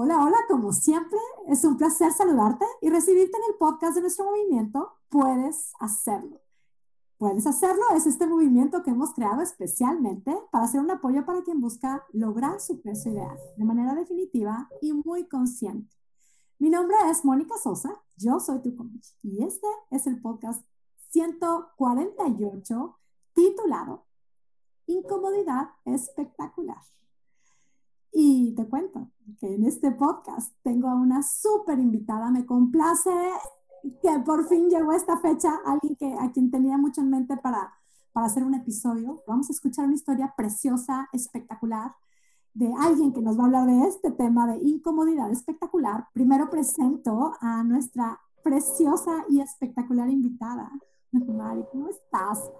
Hola, hola, como siempre, es un placer saludarte y recibirte en el podcast de nuestro movimiento. Puedes hacerlo. Puedes hacerlo es este movimiento que hemos creado especialmente para hacer un apoyo para quien busca lograr su peso ideal de manera definitiva y muy consciente. Mi nombre es Mónica Sosa, yo soy tu coach y este es el podcast 148 titulado Incomodidad espectacular. Y te cuento que en este podcast tengo a una súper invitada. Me complace que por fin llegó esta fecha, alguien a quien tenía mucho en mente para, para hacer un episodio. Vamos a escuchar una historia preciosa, espectacular, de alguien que nos va a hablar de este tema de incomodidad espectacular. Primero presento a nuestra preciosa y espectacular invitada. Mari, ¿cómo estás?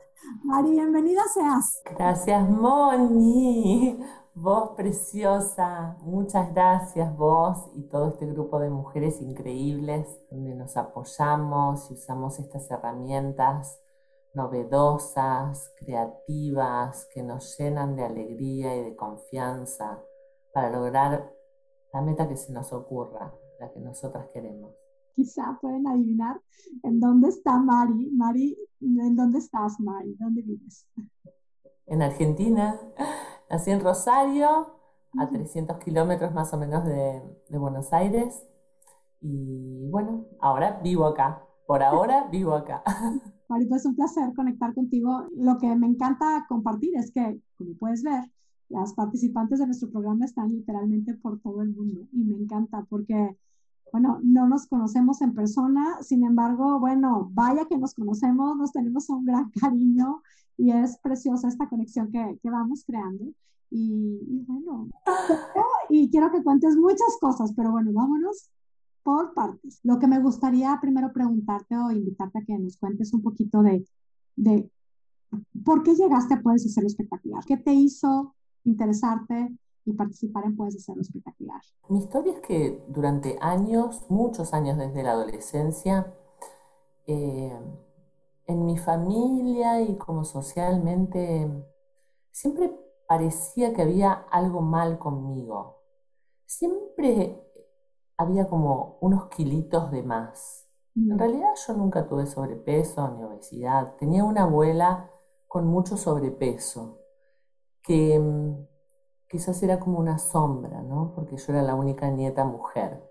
Mari, bienvenida seas. Gracias, Moni. Vos preciosa, muchas gracias vos y todo este grupo de mujeres increíbles donde nos apoyamos y usamos estas herramientas novedosas, creativas, que nos llenan de alegría y de confianza para lograr la meta que se nos ocurra, la que nosotras queremos. Quizá pueden adivinar en dónde está Mari. Mari, ¿en dónde estás, Mari? ¿Dónde vives? En Argentina. Nací en Rosario, a 300 kilómetros más o menos de, Buenos Aires. Y bueno, ahora vivo acá. Por ahora vivo acá. Marito, es un placer conectar contigo. Lo que me encanta compartir es que, como puedes ver, las participantes de nuestro programa están literalmente por todo el mundo y me encanta porque, bueno, no nos conocemos en persona, sin embargo, bueno, vaya que nos conocemos, nos tenemos un gran cariño y es preciosa esta conexión que, que vamos creando. Y, y, bueno, y quiero que cuentes muchas cosas, pero bueno, vámonos por partes. Lo que me gustaría primero preguntarte o invitarte a que nos cuentes un poquito de, de por qué llegaste a Puedes Hacerlo Espectacular. ¿Qué te hizo interesarte y participar en Puedes Hacerlo Espectacular? Mi historia es que durante años, muchos años desde la adolescencia, eh, en mi familia y como socialmente, siempre parecía que había algo mal conmigo. Siempre había como unos kilitos de más. En mm. realidad yo nunca tuve sobrepeso ni obesidad. Tenía una abuela con mucho sobrepeso, que mm, quizás era como una sombra, ¿no? Porque yo era la única nieta mujer.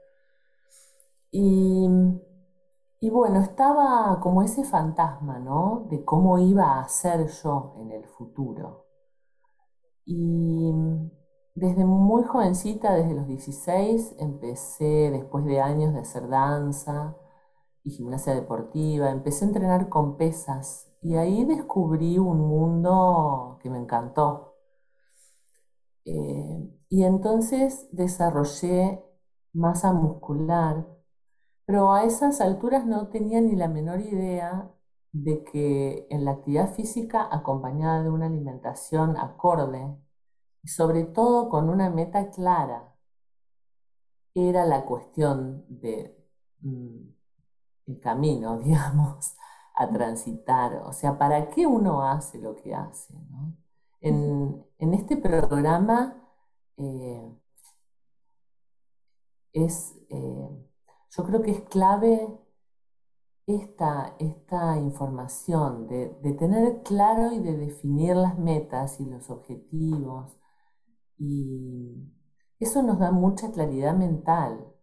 Y bueno, estaba como ese fantasma, ¿no? De cómo iba a ser yo en el futuro. Y desde muy jovencita, desde los 16, empecé, después de años de hacer danza y gimnasia deportiva, empecé a entrenar con pesas y ahí descubrí un mundo que me encantó. Eh, y entonces desarrollé masa muscular pero a esas alturas no tenía ni la menor idea de que en la actividad física acompañada de una alimentación acorde sobre todo con una meta clara era la cuestión de mm, el camino, digamos, a transitar. O sea, ¿para qué uno hace lo que hace? En, este programa eh, es eh, yo creo que es clave esta, esta información de, tener claro y de definir las metas y los objetivos. Y eso nos da mucha claridad mental.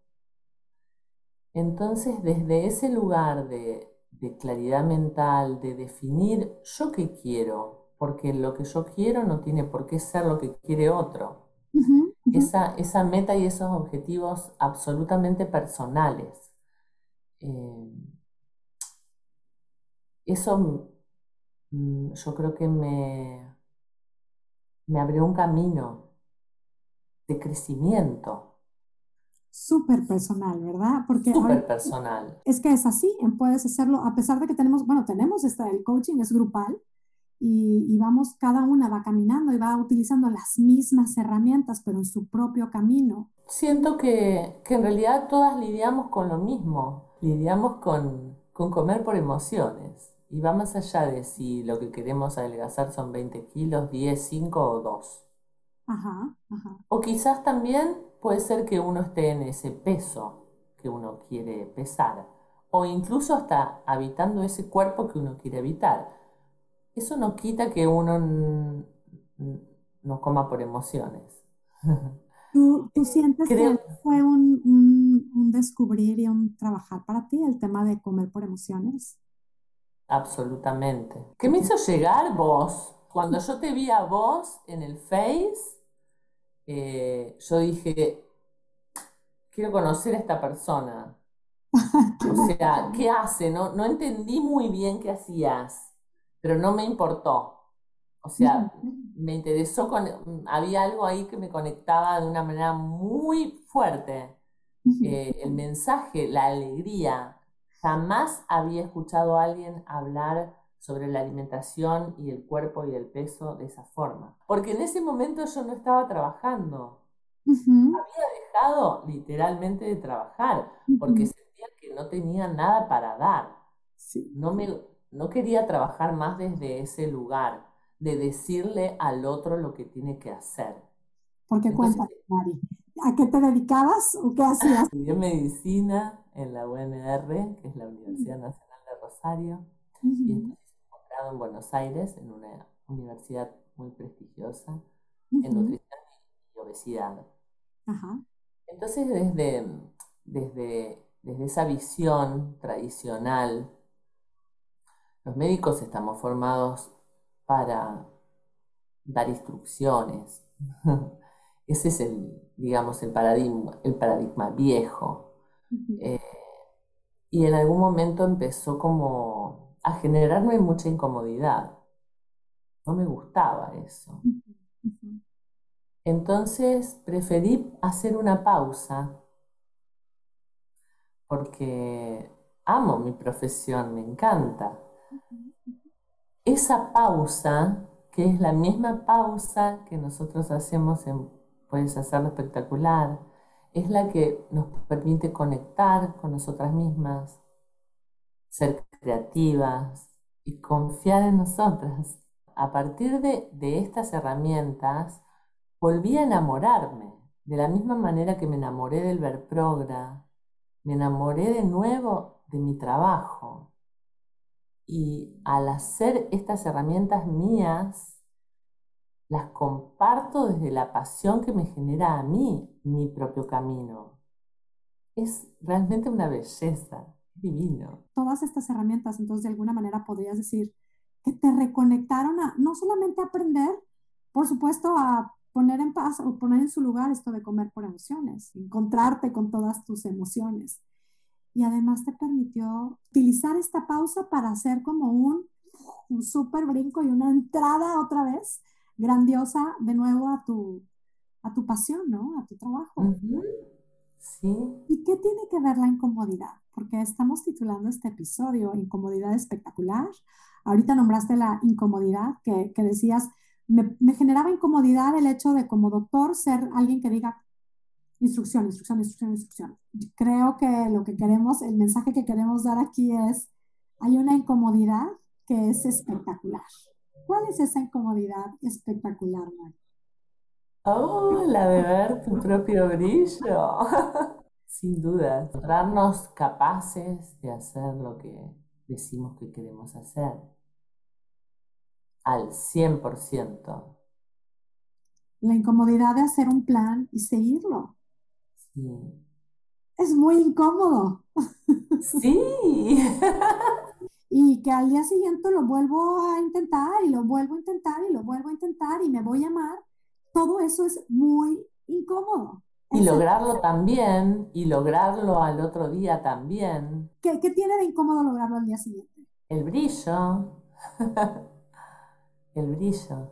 Entonces, desde ese lugar de, claridad mental, de definir yo qué quiero, porque lo que yo quiero no tiene por qué ser lo que quiere otro esa, meta y esos objetivos absolutamente personales. Eh, eso mm, yo creo que me, me abrió un camino de crecimiento. Súper personal, ¿verdad? Porque Súper personal. Es que es así, puedes hacerlo, a pesar de que tenemos, bueno, tenemos esta, el coaching es grupal, y, vamos, cada una va caminando y va utilizando las mismas herramientas, pero en su propio camino. Siento que, que en realidad todas lidiamos con lo mismo, lidiamos con, con comer por emociones. Y va más allá de si lo que queremos adelgazar son 20 kilos, 10, 5 o 2. Ajá, ajá. O quizás también puede ser que uno esté en ese peso que uno quiere pesar, o incluso hasta habitando ese cuerpo que uno quiere habitar. Eso no quita que uno no coma por emociones. ¿Tú, sientes que fue un, un, descubrir y un trabajar para ti el tema de comer por emociones? Absolutamente. ¿Qué me hizo llegar vos? Cuando yo te vi a vos en el Face, eh, yo dije, quiero conocer a esta persona. o sea, ¿qué hace? No, no entendí muy bien qué hacías, pero no me importó. O sea, me interesó, con, había algo ahí que me conectaba de una manera muy fuerte. Eh, el mensaje, la alegría. Jamás había escuchado a alguien hablar sobre la alimentación y el cuerpo y el peso de esa forma. Porque en ese momento yo no estaba trabajando. Había dejado literalmente de trabajar porque sentía que no tenía nada para dar. No, me, no quería trabajar más desde ese lugar de decirle al otro lo que tiene que hacer. ¿Por qué cuéntame, Mari? ¿A qué te dedicabas o qué hacías? Estudié medicina en la UNR, que es la Universidad Nacional de Rosario, y estoy en Buenos Aires, en una universidad muy prestigiosa, en nutrición y obesidad. Entonces, desde, desde, desde esa visión tradicional, los médicos estamos formados para dar instrucciones. Ese es el, digamos, el paradigma, el paradigma viejo. Eh, y en algún momento empezó como a generarme mucha incomodidad. No me gustaba eso. Entonces preferí hacer una pausa porque amo mi profesión, me encanta esa pausa, que es la misma pausa que nosotros hacemos en Puedes hacerlo espectacular, es la que nos permite conectar con nosotras mismas, ser creativas y confiar en nosotras. A partir de, de estas herramientas, volví a enamorarme, de la misma manera que me enamoré del Verprogra, me enamoré de nuevo de mi trabajo, y al hacer estas herramientas mías, las comparto desde la pasión que me genera a mí mi propio camino. Es realmente una belleza, divino. Todas estas herramientas, entonces, de alguna manera podrías decir que te reconectaron a no solamente aprender, por supuesto, a poner en paz o poner en su lugar esto de comer por emociones, encontrarte con todas tus emociones, y además te permitió utilizar esta pausa para hacer como un, un súper brinco y una entrada otra vez grandiosa de nuevo a tu, a tu pasión, ¿no? A tu trabajo. Sí. ¿Y qué tiene que ver la incomodidad? Porque estamos titulando este episodio Incomodidad espectacular. Ahorita nombraste la incomodidad que, que decías, me, me, generaba incomodidad el hecho de como doctor ser alguien que diga, instrucción, instrucción, instrucción, instrucción. Creo que lo que queremos, el mensaje que queremos dar aquí es, hay una incomodidad que es espectacular. ¿Cuál es esa incomodidad espectacular, Mari? Oh, la de ver tu propio brillo. Sin duda, darnos capaces de hacer lo que decimos que queremos hacer. Al 100%. La incomodidad de hacer un plan y seguirlo. Es muy incómodo. Sí. y que al día siguiente lo vuelvo a intentar y lo vuelvo a intentar y lo vuelvo a intentar y me voy a amar. Todo eso es muy incómodo. Y lograrlo también, y lograrlo al otro día también. ¿Qué, ¿Qué, tiene de incómodo lograrlo al día siguiente? El brillo. El brillo.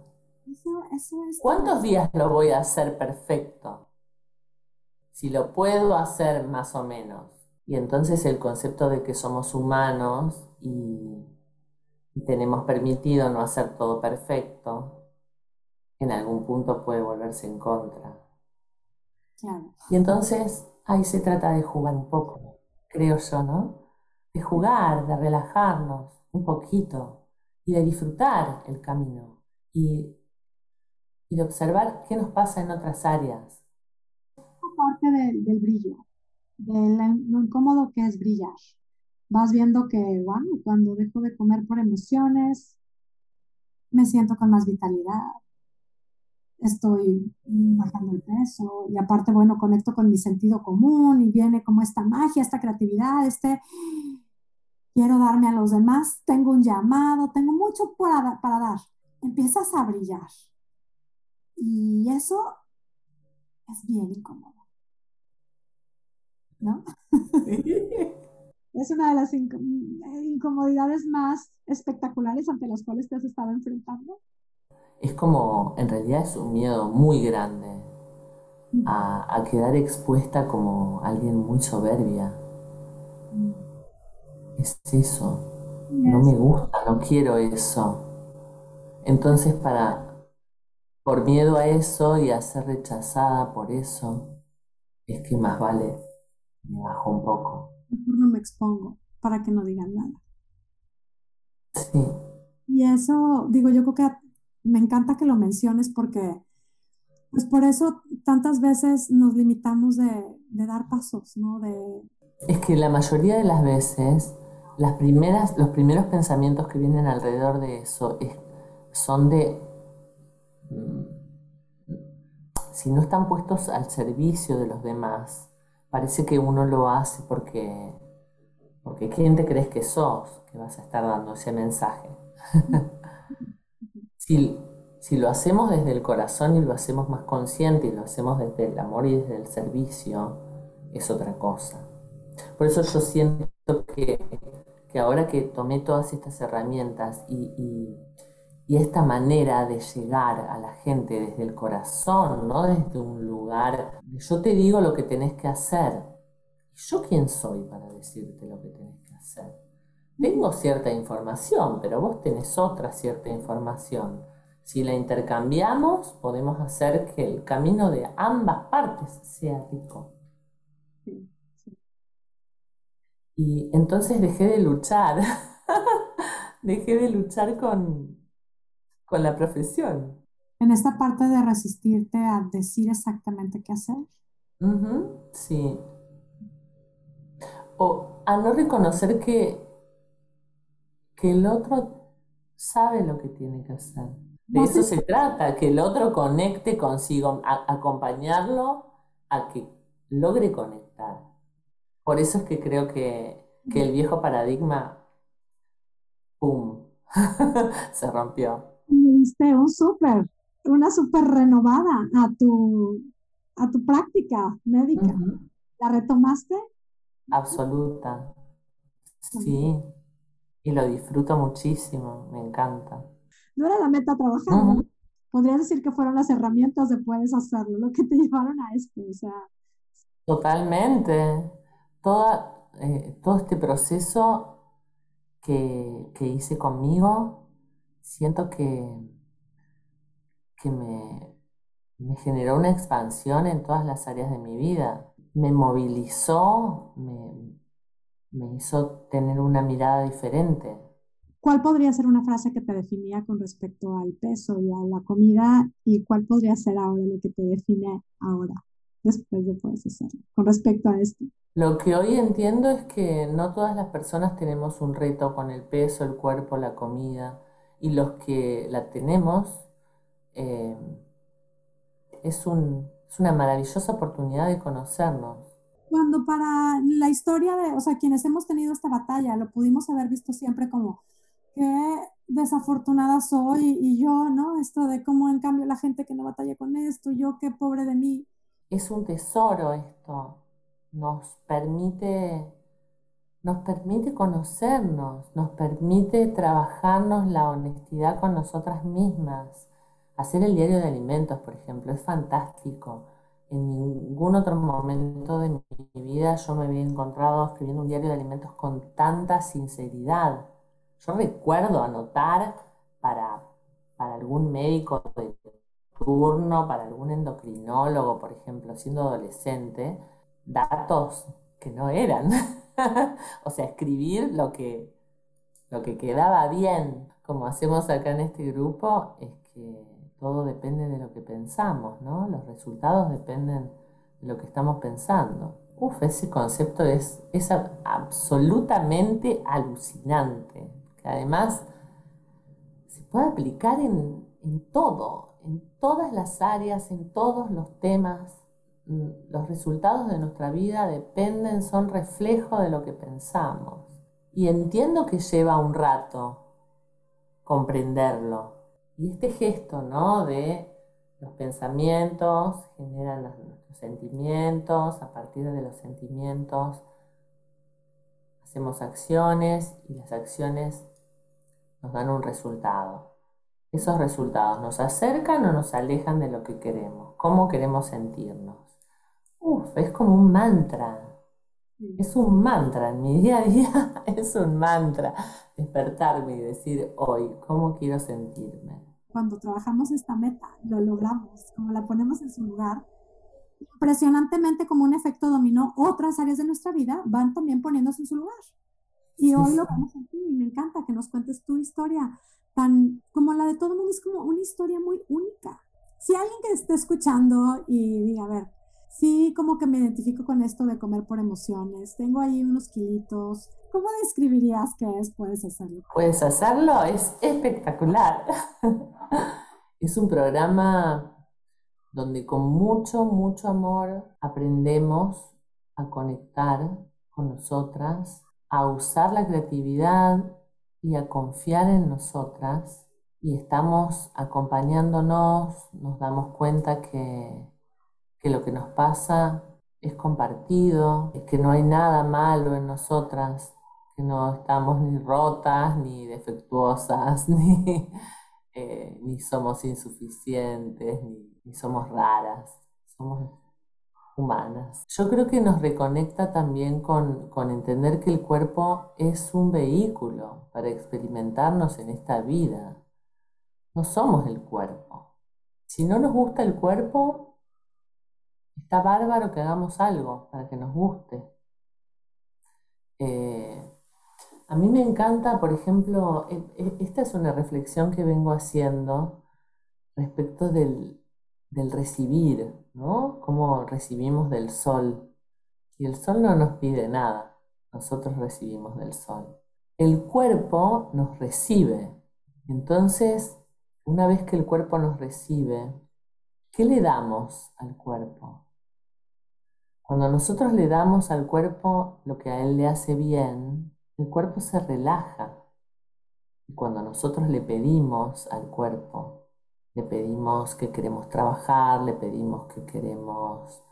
Eso, eso es ¿Cuántos días lo voy a hacer perfecto? Si lo puedo hacer más o menos. Y entonces el concepto de que somos humanos y, tenemos permitido no hacer todo perfecto, en algún punto puede volverse en contra. Y entonces ahí se trata de jugar un poco, creo yo, ¿no? De jugar, de relajarnos un poquito y de disfrutar el camino y, y de observar qué nos pasa en otras áreas parte del brillo, de lo incómodo que es brillar. Vas viendo que, bueno, cuando dejo de comer por emociones, me siento con más vitalidad, estoy bajando el peso y aparte, bueno, conecto con mi sentido común y viene como esta magia, esta creatividad, este, quiero darme a los demás, tengo un llamado, tengo mucho para, para dar. Empiezas a brillar. Y eso es bien incómodo. ¿No? es una de las incomodidades más espectaculares ante las cuales te has estado enfrentando es como, en realidad es un miedo muy grande a, quedar expuesta como alguien muy soberbia. Es eso. No me gusta, no quiero eso. Entonces, para, por miedo a eso y a ser rechazada por eso, es que más vale me bajo un poco. Mejor no me expongo para que no digan nada. Sí. Y eso, digo, yo creo que me encanta que lo menciones porque, pues por eso tantas veces nos limitamos de, dar pasos, ¿no? De... Es que la mayoría de las veces, las primeras, los primeros pensamientos que vienen alrededor de eso son de, mm, si no están puestos al servicio de los demás, parece que uno lo hace porque, porque ¿quién te crees que sos que vas a estar dando ese mensaje? Si, lo hacemos desde el corazón y lo hacemos más consciente y lo hacemos desde el amor y desde el servicio, es otra cosa. Por eso yo siento que, ahora que tomé todas estas herramientas y, esta manera de llegar a la gente desde el corazón, no desde un lugar, yo te digo lo que tenés que hacer. ¿Yo quién soy para decirte lo que tenés que hacer? tengo cierta información, pero vos tenés otra cierta información. Si la intercambiamos, podemos hacer que el camino de ambas partes sea rico. Y entonces dejé de luchar, dejé de luchar con, con la profesión. En esta parte de resistirte a decir exactamente qué hacer. sí. O a no reconocer que que el otro sabe lo que tiene que hacer. De eso se trata, que el otro conecte consigo, acompañarlo a que logre conectar. Por eso es que creo que, el viejo paradigma, ¡pum!, se rompió. Diste un súper, una súper renovada a tu, a tu práctica médica. ¿La retomaste? Absoluta. Sí y lo disfruto muchísimo, me encanta. No era la meta trabajar, Podrías decir que fueron las herramientas de puedes hacerlo, lo que te llevaron a esto, o sea. Totalmente. Toda, eh, todo este proceso que, hice conmigo, siento que, que me, me generó una expansión en todas las áreas de mi vida. Me movilizó, me, me hizo tener una mirada diferente. ¿Cuál podría ser una frase que te definía con respecto al peso y a la comida y cuál podría ser ahora lo que te define ahora, después de poder hacerlo, con respecto a esto? Lo que hoy entiendo es que no todas las personas tenemos un reto con el peso, el cuerpo, la comida y los que la tenemos eh, es, es una maravillosa oportunidad de conocernos cuando para la historia de, o sea, quienes hemos tenido esta batalla, lo pudimos haber visto siempre como, qué desafortunada soy y yo, ¿no? Esto de cómo en cambio la gente que no batalla con esto, yo qué pobre de mí. Es un tesoro esto, nos permite, nos permite conocernos, nos permite trabajarnos la honestidad con nosotras mismas. Hacer el diario de alimentos, por ejemplo, es fantástico en ningún otro momento de mi vida yo me había encontrado escribiendo un diario de alimentos con tanta sinceridad. Yo recuerdo anotar para, para algún médico de turno, para algún endocrinólogo, por ejemplo, siendo adolescente, datos que no eran. o sea, escribir lo que, lo que quedaba bien, como hacemos acá en este grupo, es que todo depende de lo que pensamos, ¿no? Los resultados dependen de lo que estamos pensando. Uf, ese concepto es, es absolutamente alucinante, que además se puede aplicar en, en todo, en todas las áreas, en todos los temas. Mm, los resultados de nuestra vida dependen, son reflejo de lo que pensamos. Y entiendo que lleva un rato comprenderlo. Y este gesto, ¿no? De los pensamientos generan nuestros sentimientos, a partir de los sentimientos hacemos acciones y las acciones nos dan un resultado. Esos resultados nos acercan o nos alejan de lo que queremos, cómo queremos sentirnos. Uf, es como un mantra. Es un mantra en mi día a día, es un mantra despertarme y decir hoy, ¿cómo quiero sentirme? cuando trabajamos esta meta, lo logramos, como la ponemos en su lugar, impresionantemente como un efecto dominó, otras áreas de nuestra vida van también poniéndose en su lugar. Y hoy lo vamos a hacer y me encanta que nos cuentes tu historia, tan como la de todo el mundo, es como una historia muy única. Si alguien que esté escuchando y diga, a ver, sí, como que me identifico con esto de comer por emociones, tengo ahí unos kilitos, ¿Cómo describirías que es Puedes hacerlo? Puedes hacerlo, es espectacular. es un programa donde con mucho, mucho amor aprendemos a conectar con nosotras, a usar la creatividad y a confiar en nosotras. Y estamos acompañándonos, nos damos cuenta que, que lo que nos pasa es compartido, que no hay nada malo en nosotras, que no estamos ni rotas, ni defectuosas, ni, eh, ni somos insuficientes, ni, somos raras, somos humanas. Yo creo que nos reconecta también con, con entender que el cuerpo es un vehículo para experimentarnos en esta vida. No somos el cuerpo. Si no nos gusta el cuerpo, está bárbaro que hagamos algo para que nos guste. Eh, a mí me encanta, por ejemplo, e, e, esta es una reflexión que vengo haciendo respecto del, recibir, ¿no? Cómo recibimos del sol. Y el sol no nos pide nada, nosotros recibimos del sol. El cuerpo nos recibe. Entonces, una vez que el cuerpo nos recibe, ¿qué le damos al cuerpo? Cuando nosotros le damos al cuerpo lo que a él le hace bien, el cuerpo se relaja. Y cuando nosotros le pedimos al cuerpo, le pedimos que queremos trabajar, le pedimos que queremos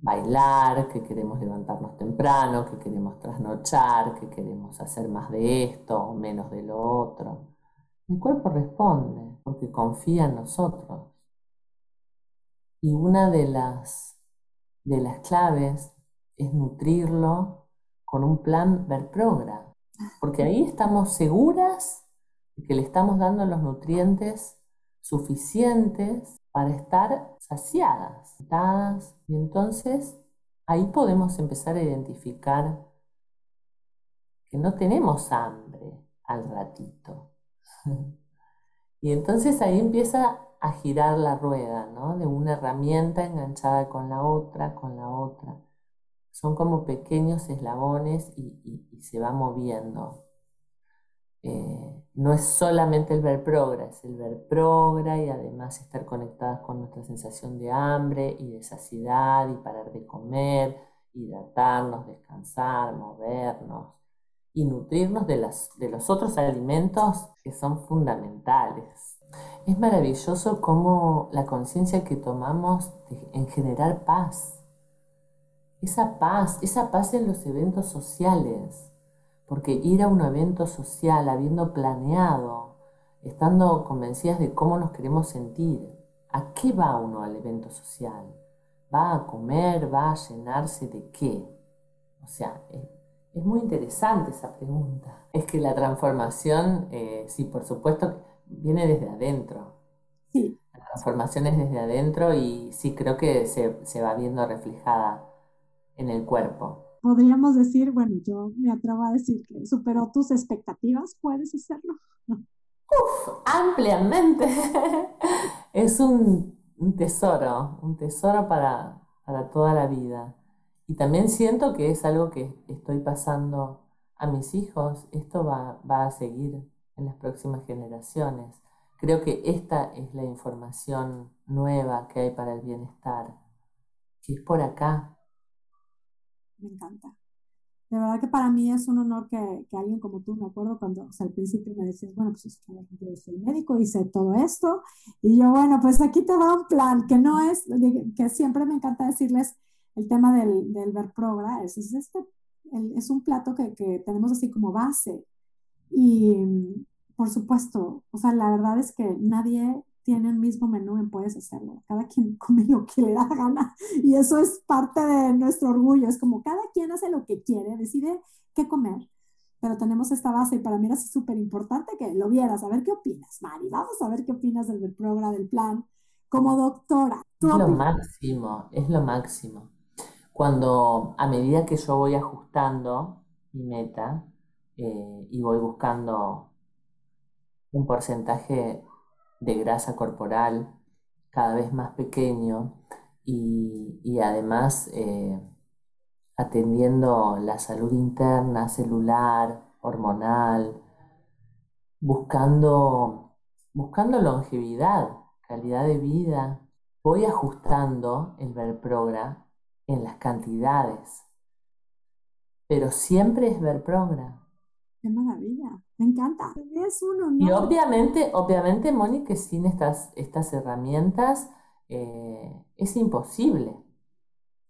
bailar, que queremos levantarnos temprano, que queremos trasnochar, que queremos hacer más de esto o menos de lo otro. El cuerpo responde porque confía en nosotros. Y una de las, de las claves es nutrirlo con un plan Verprogra, porque ahí estamos seguras de que le estamos dando los nutrientes suficientes para estar saciadas, y entonces ahí podemos empezar a identificar que no tenemos hambre al ratito. y entonces ahí empieza a girar la rueda, ¿no? De una herramienta enganchada con la otra, con la otra son como pequeños eslabones y, se va moviendo. Eh, no es solamente el ver progra, es el ver progra y además estar conectadas con nuestra sensación de hambre y de saciedad y parar de comer, hidratarnos, descansar, movernos y nutrirnos de, de los otros alimentos que son fundamentales. Es maravilloso cómo la conciencia que tomamos en generar paz esa paz, esa paz en los eventos sociales, porque ir a un evento social habiendo planeado, estando convencidas de cómo nos queremos sentir, ¿a qué va uno al evento social? ¿Va a comer? ¿Va a llenarse de qué? O sea, es, muy interesante esa pregunta. Es que la transformación, eh, sí, por supuesto, viene desde adentro. Sí. La transformación es desde adentro y sí creo que se, se va viendo reflejada en el cuerpo? Podríamos decir, bueno, yo me atrevo a decir que superó tus expectativas, puedes hacerlo. Uf, ampliamente. es un, tesoro, un tesoro para, para toda la vida. Y también siento que es algo que estoy pasando a mis hijos. Esto va, va a seguir en las próximas generaciones. Creo que esta es la información nueva que hay para el bienestar, que es por acá. Me encanta. De verdad que para mí es un honor que, que alguien como tú, me acuerdo cuando o sea, al principio me decías, bueno, pues yo soy médico, hice todo esto, y yo, bueno, pues aquí te va un plan, que no es, que siempre me encanta decirles el tema del, del Verprogra, es, es, este, es un plato que, que tenemos así como base, y por supuesto, o sea, la verdad es que nadie tiene el mismo menú en Puedes Hacerlo. Cada quien come lo que le da gana y eso es parte de nuestro orgullo. Es como cada quien hace lo que quiere, decide qué comer. Pero tenemos esta base y para mí era súper importante que lo vieras. A ver qué opinas, Mari. Vamos a ver qué opinas del, programa, del plan. Como doctora. Es lo máximo, es lo máximo. Cuando a medida que yo voy ajustando mi meta eh, y voy buscando un porcentaje de grasa corporal cada vez más pequeño y, además eh, atendiendo la salud interna, celular, hormonal, buscando, buscando longevidad, calidad de vida. Voy ajustando el Verprogra en las cantidades, pero siempre es Verprogra. Qué maravilla, me encanta. Es Y obviamente, obviamente, Moni, que sin estas, estas herramientas eh, es imposible.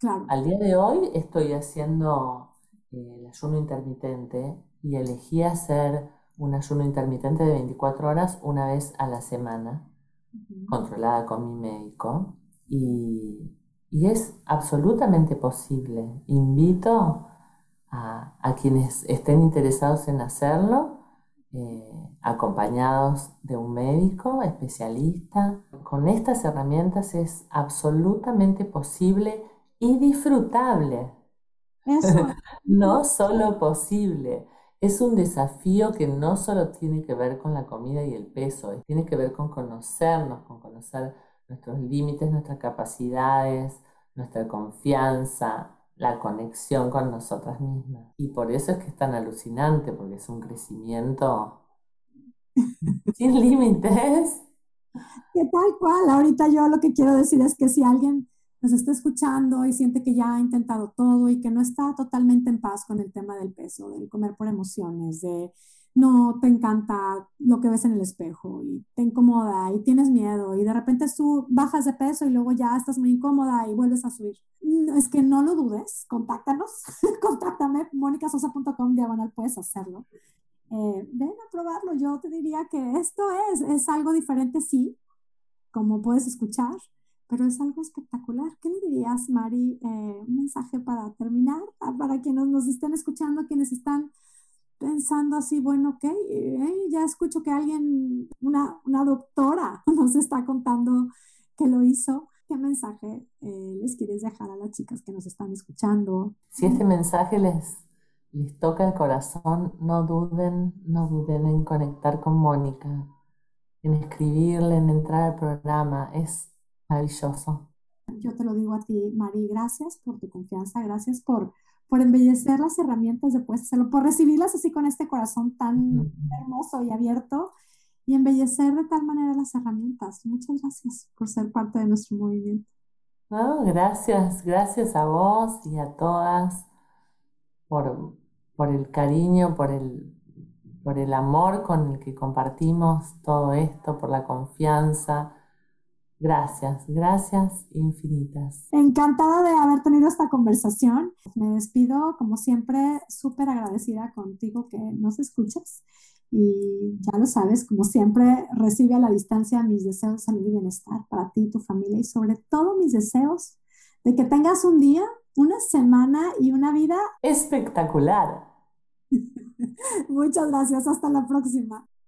Claro. Al día de hoy estoy haciendo eh, el ayuno intermitente y elegí hacer un ayuno intermitente de 24 horas una vez a la semana, controlada con mi médico. Y, y es absolutamente posible. Invito a, quienes estén interesados en hacerlo, eh, acompañados de un médico especialista. Con estas herramientas es absolutamente posible y disfrutable. no solo posible. Es un desafío que no solo tiene que ver con la comida y el peso, tiene que ver con conocernos, con conocer nuestros límites, nuestras capacidades, nuestra confianza, la conexión con nosotras mismas. Y por eso es que es tan alucinante, porque es un crecimiento sin límites. Que tal cual, ahorita yo lo que quiero decir es que si alguien nos está escuchando y siente que ya ha intentado todo y que no está totalmente en paz con el tema del peso, del comer por emociones, de no te encanta lo que ves en el espejo y te incomoda y tienes miedo y de repente tú bajas de peso y luego ya estás muy incómoda y vuelves a subir. Es que no lo dudes, contáctanos, contáctame, monicasosa.com diagonal, puedes hacerlo. Eh, ven a probarlo, yo te diría que esto es, es algo diferente, sí, como puedes escuchar, pero es algo espectacular. ¿Qué le dirías, Mari? Eh, un mensaje para terminar, para quienes nos estén escuchando, quienes están pensando así, bueno, ok, eh, ya escucho que alguien, una, una, doctora, nos está contando que lo hizo. ¿Qué mensaje eh, les quieres dejar a las chicas que nos están escuchando? Si este mensaje les, les toca el corazón, no duden, no duden en conectar con Mónica, en escribirle, en entrar al programa. Es maravilloso. Yo te lo digo a ti, Mari, gracias por tu confianza, gracias por por embellecer las herramientas de Puedes Hacerlo, por recibirlas así con este corazón tan hermoso y abierto y embellecer de tal manera las herramientas. Muchas gracias por ser parte de nuestro movimiento. gracias, gracias a vos y a todas por, por el cariño, por el, por el amor con el que compartimos todo esto, por la confianza Gracias, gracias infinitas. Encantada de haber tenido esta conversación. Me despido, como siempre, súper agradecida contigo que nos escuchas. Y ya lo sabes, como siempre, recibe a la distancia mis deseos de salud y bienestar para ti, tu familia y sobre todo mis deseos de que tengas un día, una semana y una vida espectacular. Muchas gracias. Hasta la próxima.